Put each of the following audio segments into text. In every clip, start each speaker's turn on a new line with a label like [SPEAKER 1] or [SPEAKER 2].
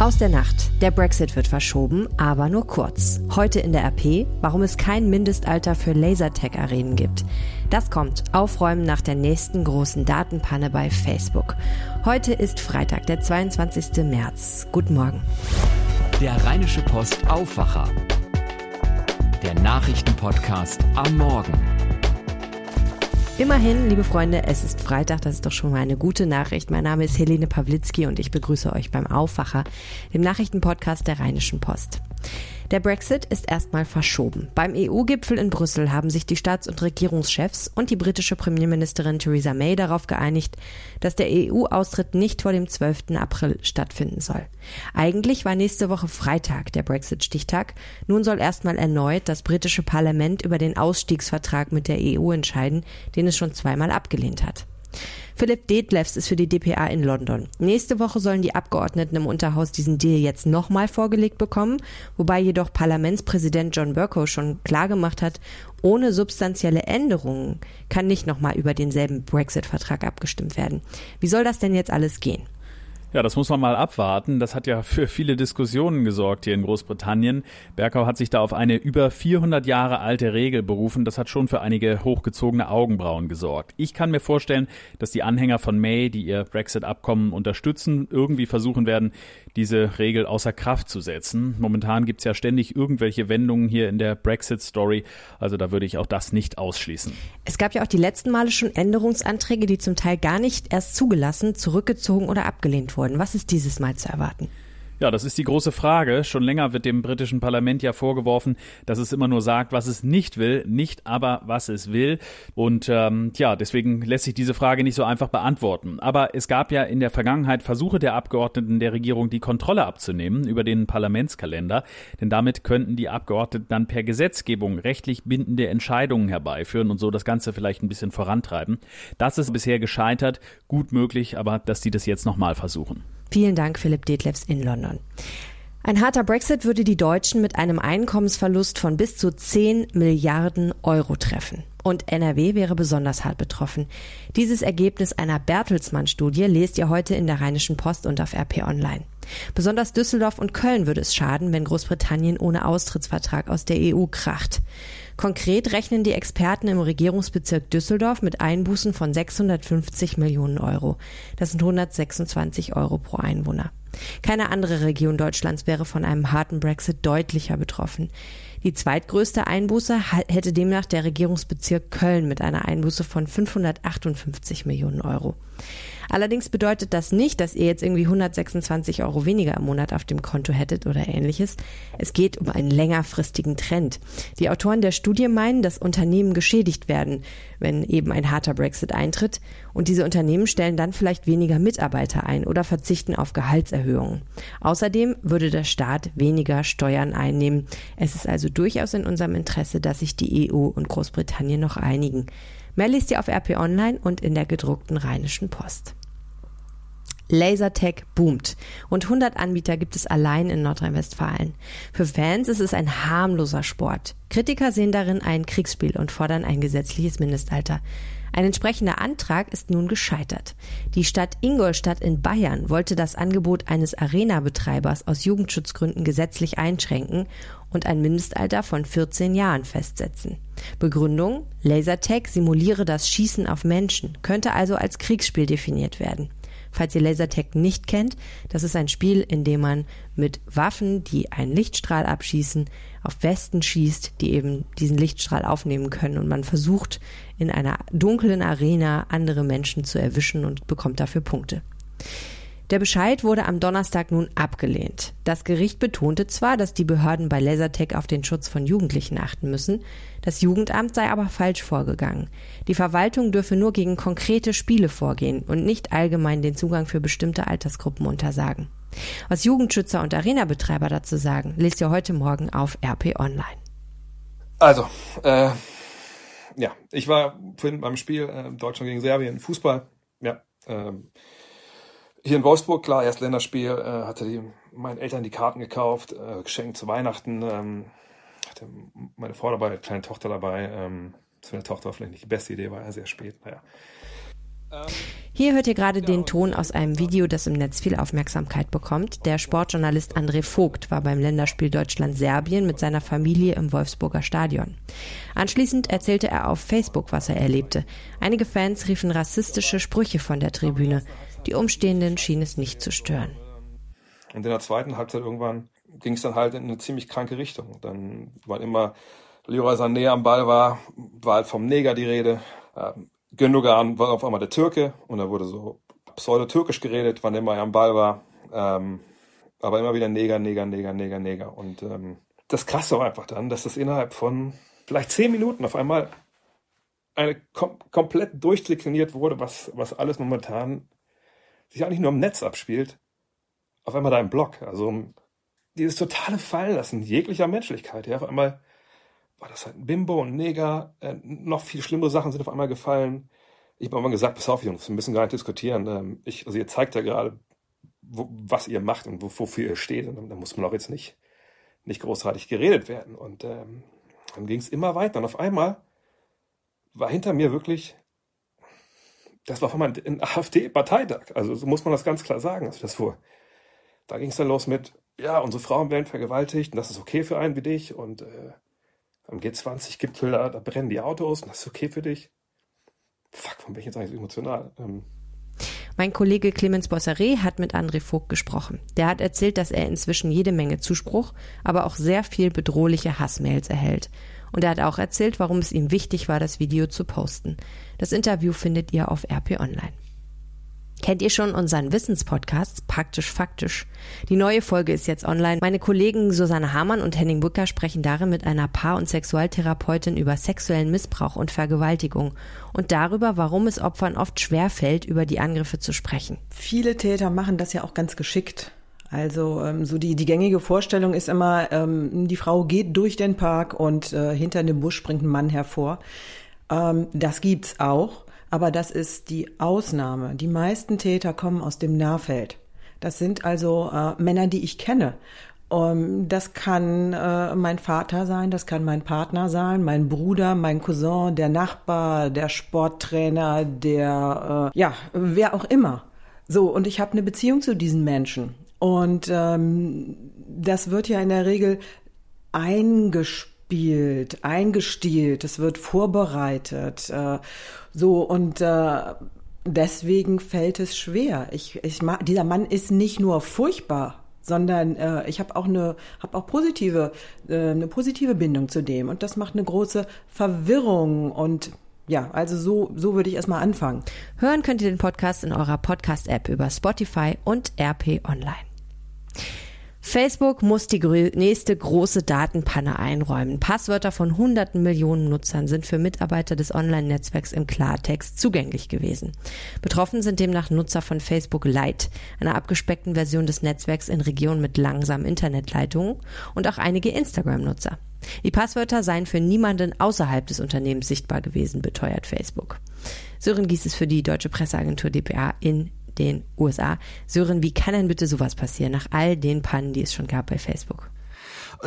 [SPEAKER 1] Aus der Nacht. Der Brexit wird verschoben, aber nur kurz. Heute in der RP, warum es kein Mindestalter für Lasertag-Arenen gibt. Das kommt. Aufräumen nach der nächsten großen Datenpanne bei Facebook. Heute ist Freitag, der 22. März. Guten Morgen.
[SPEAKER 2] Der Rheinische Post Aufwacher. Der Nachrichtenpodcast am Morgen.
[SPEAKER 1] Immerhin, liebe Freunde, es ist Freitag, das ist doch schon mal eine gute Nachricht. Mein Name ist Helene Pawlitzki und ich begrüße euch beim Aufwacher, dem Nachrichtenpodcast der Rheinischen Post. Der Brexit ist erstmal verschoben. Beim EU-Gipfel in Brüssel haben sich die Staats- und Regierungschefs und die britische Premierministerin Theresa May darauf geeinigt, dass der EU-Austritt nicht vor dem 12. April stattfinden soll. Eigentlich war nächste Woche Freitag der Brexit-Stichtag. Nun soll erstmal erneut das britische Parlament über den Ausstiegsvertrag mit der EU entscheiden, den es schon zweimal abgelehnt hat. Philipp Detlefs ist für die DPA in London. Nächste Woche sollen die Abgeordneten im Unterhaus diesen Deal jetzt nochmal vorgelegt bekommen, wobei jedoch Parlamentspräsident John Burko schon klargemacht hat, ohne substanzielle Änderungen kann nicht nochmal über denselben Brexit-Vertrag abgestimmt werden. Wie soll das denn jetzt alles gehen?
[SPEAKER 3] Ja, das muss man mal abwarten. Das hat ja für viele Diskussionen gesorgt hier in Großbritannien. Berkau hat sich da auf eine über 400 Jahre alte Regel berufen. Das hat schon für einige hochgezogene Augenbrauen gesorgt. Ich kann mir vorstellen, dass die Anhänger von May, die ihr Brexit-Abkommen unterstützen, irgendwie versuchen werden, diese Regel außer Kraft zu setzen. Momentan gibt's ja ständig irgendwelche Wendungen hier in der Brexit-Story. Also da würde ich auch das nicht ausschließen.
[SPEAKER 1] Es gab ja auch die letzten Male schon Änderungsanträge, die zum Teil gar nicht erst zugelassen, zurückgezogen oder abgelehnt wurden wurden. Was ist dieses Mal zu erwarten?
[SPEAKER 3] Ja, das ist die große Frage. Schon länger wird dem britischen Parlament ja vorgeworfen, dass es immer nur sagt, was es nicht will, nicht aber, was es will. Und ähm, ja, deswegen lässt sich diese Frage nicht so einfach beantworten. Aber es gab ja in der Vergangenheit Versuche der Abgeordneten der Regierung, die Kontrolle abzunehmen über den Parlamentskalender. Denn damit könnten die Abgeordneten dann per Gesetzgebung rechtlich bindende Entscheidungen herbeiführen und so das Ganze vielleicht ein bisschen vorantreiben. Das ist bisher gescheitert. Gut möglich, aber dass die das jetzt nochmal versuchen.
[SPEAKER 1] Vielen Dank, Philipp Detlefs in London. Ein harter Brexit würde die Deutschen mit einem Einkommensverlust von bis zu 10 Milliarden Euro treffen. Und NRW wäre besonders hart betroffen. Dieses Ergebnis einer Bertelsmann-Studie lest ihr heute in der Rheinischen Post und auf RP Online. Besonders Düsseldorf und Köln würde es schaden, wenn Großbritannien ohne Austrittsvertrag aus der EU kracht. Konkret rechnen die Experten im Regierungsbezirk Düsseldorf mit Einbußen von 650 Millionen Euro. Das sind 126 Euro pro Einwohner. Keine andere Region Deutschlands wäre von einem harten Brexit deutlicher betroffen. Die zweitgrößte Einbuße hätte demnach der Regierungsbezirk Köln mit einer Einbuße von 558 Millionen Euro. Allerdings bedeutet das nicht, dass ihr jetzt irgendwie 126 Euro weniger im Monat auf dem Konto hättet oder ähnliches. Es geht um einen längerfristigen Trend. Die Autoren der Studie meinen, dass Unternehmen geschädigt werden, wenn eben ein harter Brexit eintritt. Und diese Unternehmen stellen dann vielleicht weniger Mitarbeiter ein oder verzichten auf Gehaltserhöhungen. Außerdem würde der Staat weniger Steuern einnehmen. Es ist also durchaus in unserem Interesse, dass sich die EU und Großbritannien noch einigen. Mehr liest ihr auf RP Online und in der gedruckten Rheinischen Post. Lasertag boomt und 100 Anbieter gibt es allein in Nordrhein-Westfalen. Für Fans ist es ein harmloser Sport. Kritiker sehen darin ein Kriegsspiel und fordern ein gesetzliches Mindestalter. Ein entsprechender Antrag ist nun gescheitert. Die Stadt Ingolstadt in Bayern wollte das Angebot eines Arena-Betreibers aus Jugendschutzgründen gesetzlich einschränken und ein Mindestalter von 14 Jahren festsetzen. Begründung? Lasertag simuliere das Schießen auf Menschen, könnte also als Kriegsspiel definiert werden. Falls ihr Lasertag nicht kennt, das ist ein Spiel, in dem man mit Waffen, die einen Lichtstrahl abschießen, auf Westen schießt, die eben diesen Lichtstrahl aufnehmen können und man versucht in einer dunklen Arena andere Menschen zu erwischen und bekommt dafür Punkte. Der Bescheid wurde am Donnerstag nun abgelehnt. Das Gericht betonte zwar, dass die Behörden bei Lasertech auf den Schutz von Jugendlichen achten müssen, das Jugendamt sei aber falsch vorgegangen. Die Verwaltung dürfe nur gegen konkrete Spiele vorgehen und nicht allgemein den Zugang für bestimmte Altersgruppen untersagen. Was Jugendschützer und Arenabetreiber dazu sagen, lest ihr heute Morgen auf RP Online.
[SPEAKER 4] Also, äh, ja, ich war vorhin beim Spiel äh, Deutschland gegen Serbien, Fußball, ja, ähm, hier in Wolfsburg, klar, erst Länderspiel, äh, hatte die, meinen Eltern die Karten gekauft, äh, geschenkt zu Weihnachten, ähm, hatte meine Frau dabei, kleine Tochter dabei, ähm, zu der Tochter war vielleicht nicht die beste Idee, war ja sehr spät, naja.
[SPEAKER 1] Hier hört ihr gerade den Ton aus einem Video, das im Netz viel Aufmerksamkeit bekommt. Der Sportjournalist André Vogt war beim Länderspiel Deutschland-Serbien mit seiner Familie im Wolfsburger Stadion. Anschließend erzählte er auf Facebook, was er erlebte. Einige Fans riefen rassistische Sprüche von der Tribüne. Die Umstehenden schienen es nicht zu stören.
[SPEAKER 4] Und in der zweiten Halbzeit irgendwann ging es dann halt in eine ziemlich kranke Richtung. Dann war immer Leroy Sané am Ball war, war halt vom Neger die Rede. Ähm, Gündogan war auf einmal der Türke und da wurde so pseudo-türkisch geredet, wann immer er am Ball war. Ähm, aber immer wieder Neger, Neger, Neger, Neger, Neger. Und ähm, das Krasse war einfach dann, dass das innerhalb von vielleicht zehn Minuten auf einmal eine kom komplett durchdekliniert wurde, was, was alles momentan sich eigentlich nur im Netz abspielt. Auf einmal da im Blog. Also dieses totale Fallenlassen jeglicher Menschlichkeit. Ja, auf einmal war das halt ein Bimbo und Neger. Äh, noch viel schlimmere Sachen sind auf einmal gefallen. Ich habe mal gesagt, pass auf, Jungs, wir müssen gar nicht diskutieren. Ähm, ich, also ihr zeigt ja gerade, wo, was ihr macht und wo, wofür ihr steht. Und da muss man auch jetzt nicht, nicht großartig geredet werden. Und ähm, dann ging es immer weiter. Und auf einmal war hinter mir wirklich, das war einmal ein AfD-Parteitag. Also so muss man das ganz klar sagen. Also das vor, da ging es dann los mit, ja, unsere Frauen werden vergewaltigt und das ist okay für einen wie dich. Und äh, am G20-Gipfel, da, da, brennen die Autos und das ist okay für dich. Fuck, warum bin ich jetzt eigentlich so emotional? Ähm.
[SPEAKER 1] Mein Kollege Clemens Bosseret hat mit André Vogt gesprochen. Der hat erzählt, dass er inzwischen jede Menge Zuspruch, aber auch sehr viel bedrohliche Hassmails erhält. Und er hat auch erzählt, warum es ihm wichtig war, das Video zu posten. Das Interview findet ihr auf RP Online. Kennt ihr schon unseren Wissenspodcast Praktisch Faktisch? Die neue Folge ist jetzt online. Meine Kollegen Susanne Hamann und Henning Bücker sprechen darin mit einer Paar- und Sexualtherapeutin über sexuellen Missbrauch und Vergewaltigung und darüber, warum es Opfern oft schwerfällt, über die Angriffe zu sprechen.
[SPEAKER 5] Viele Täter machen das ja auch ganz geschickt. Also ähm, so die, die gängige Vorstellung ist immer, ähm, die Frau geht durch den Park und äh, hinter dem Busch springt ein Mann hervor. Ähm, das gibt's auch. Aber das ist die Ausnahme. Die meisten Täter kommen aus dem Nahfeld. Das sind also äh, Männer, die ich kenne. Um, ähm, das kann äh, mein Vater sein, das kann mein Partner sein, mein Bruder, mein Cousin, der Nachbar, der Sporttrainer, der, äh, ja, wer auch immer. So, und ich habe eine Beziehung zu diesen Menschen. Und ähm, das wird ja in der Regel eingespielt eingespielt, eingestielt, es wird vorbereitet. Äh, so und äh, deswegen fällt es schwer. Ich, ich mag, dieser Mann ist nicht nur furchtbar, sondern äh, ich habe auch eine habe auch positive äh, eine positive Bindung zu dem und das macht eine große Verwirrung und ja, also so, so würde ich erstmal anfangen.
[SPEAKER 1] Hören könnt ihr den Podcast in eurer Podcast-App über Spotify und RP Online. Facebook muss die nächste große Datenpanne einräumen. Passwörter von hunderten Millionen Nutzern sind für Mitarbeiter des Online-Netzwerks im Klartext zugänglich gewesen. Betroffen sind demnach Nutzer von Facebook Lite, einer abgespeckten Version des Netzwerks in Regionen mit langsamen Internetleitungen und auch einige Instagram-Nutzer. Die Passwörter seien für niemanden außerhalb des Unternehmens sichtbar gewesen, beteuert Facebook. Sören Gies ist für die deutsche Presseagentur dpa in den USA. Sören, wie kann denn bitte sowas passieren, nach all den Pannen, die es schon gab bei Facebook?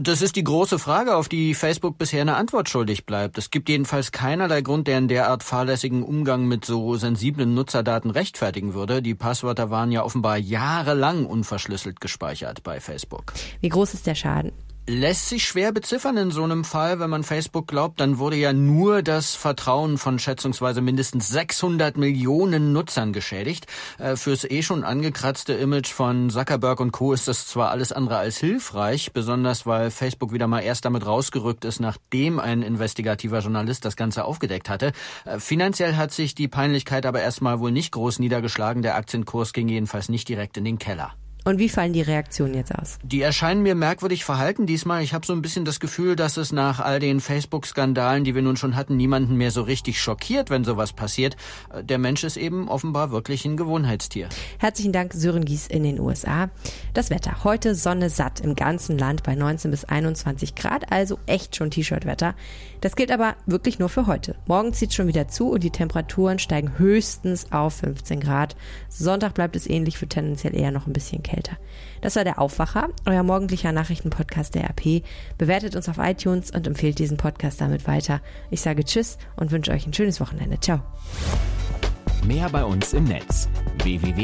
[SPEAKER 6] Das ist die große Frage, auf die Facebook bisher eine Antwort schuldig bleibt. Es gibt jedenfalls keinerlei Grund, der in derart fahrlässigen Umgang mit so sensiblen Nutzerdaten rechtfertigen würde. Die Passwörter waren ja offenbar jahrelang unverschlüsselt gespeichert bei Facebook.
[SPEAKER 1] Wie groß ist der Schaden?
[SPEAKER 6] Lässt sich schwer beziffern in so einem Fall, wenn man Facebook glaubt, dann wurde ja nur das Vertrauen von schätzungsweise mindestens 600 Millionen Nutzern geschädigt. Äh, fürs eh schon angekratzte Image von Zuckerberg und Co. ist das zwar alles andere als hilfreich, besonders weil Facebook wieder mal erst damit rausgerückt ist, nachdem ein investigativer Journalist das Ganze aufgedeckt hatte. Äh, finanziell hat sich die Peinlichkeit aber erstmal wohl nicht groß niedergeschlagen. Der Aktienkurs ging jedenfalls nicht direkt in den Keller.
[SPEAKER 1] Und wie fallen die Reaktionen jetzt aus?
[SPEAKER 6] Die erscheinen mir merkwürdig verhalten diesmal. Ich habe so ein bisschen das Gefühl, dass es nach all den Facebook-Skandalen, die wir nun schon hatten, niemanden mehr so richtig schockiert, wenn sowas passiert. Der Mensch ist eben offenbar wirklich ein Gewohnheitstier.
[SPEAKER 1] Herzlichen Dank, Sören Gies in den USA. Das Wetter. Heute Sonne satt im ganzen Land bei 19 bis 21 Grad, also echt schon T-Shirt-Wetter. Das gilt aber wirklich nur für heute. Morgen zieht schon wieder zu und die Temperaturen steigen höchstens auf 15 Grad. Sonntag bleibt es ähnlich, für tendenziell eher noch ein bisschen kälter. Das war der Aufwacher, euer morgendlicher Nachrichtenpodcast der RP. Bewertet uns auf iTunes und empfehlt diesen Podcast damit weiter. Ich sage Tschüss und wünsche euch ein schönes Wochenende. Ciao.
[SPEAKER 2] Mehr bei uns im Netz www.rp-online.de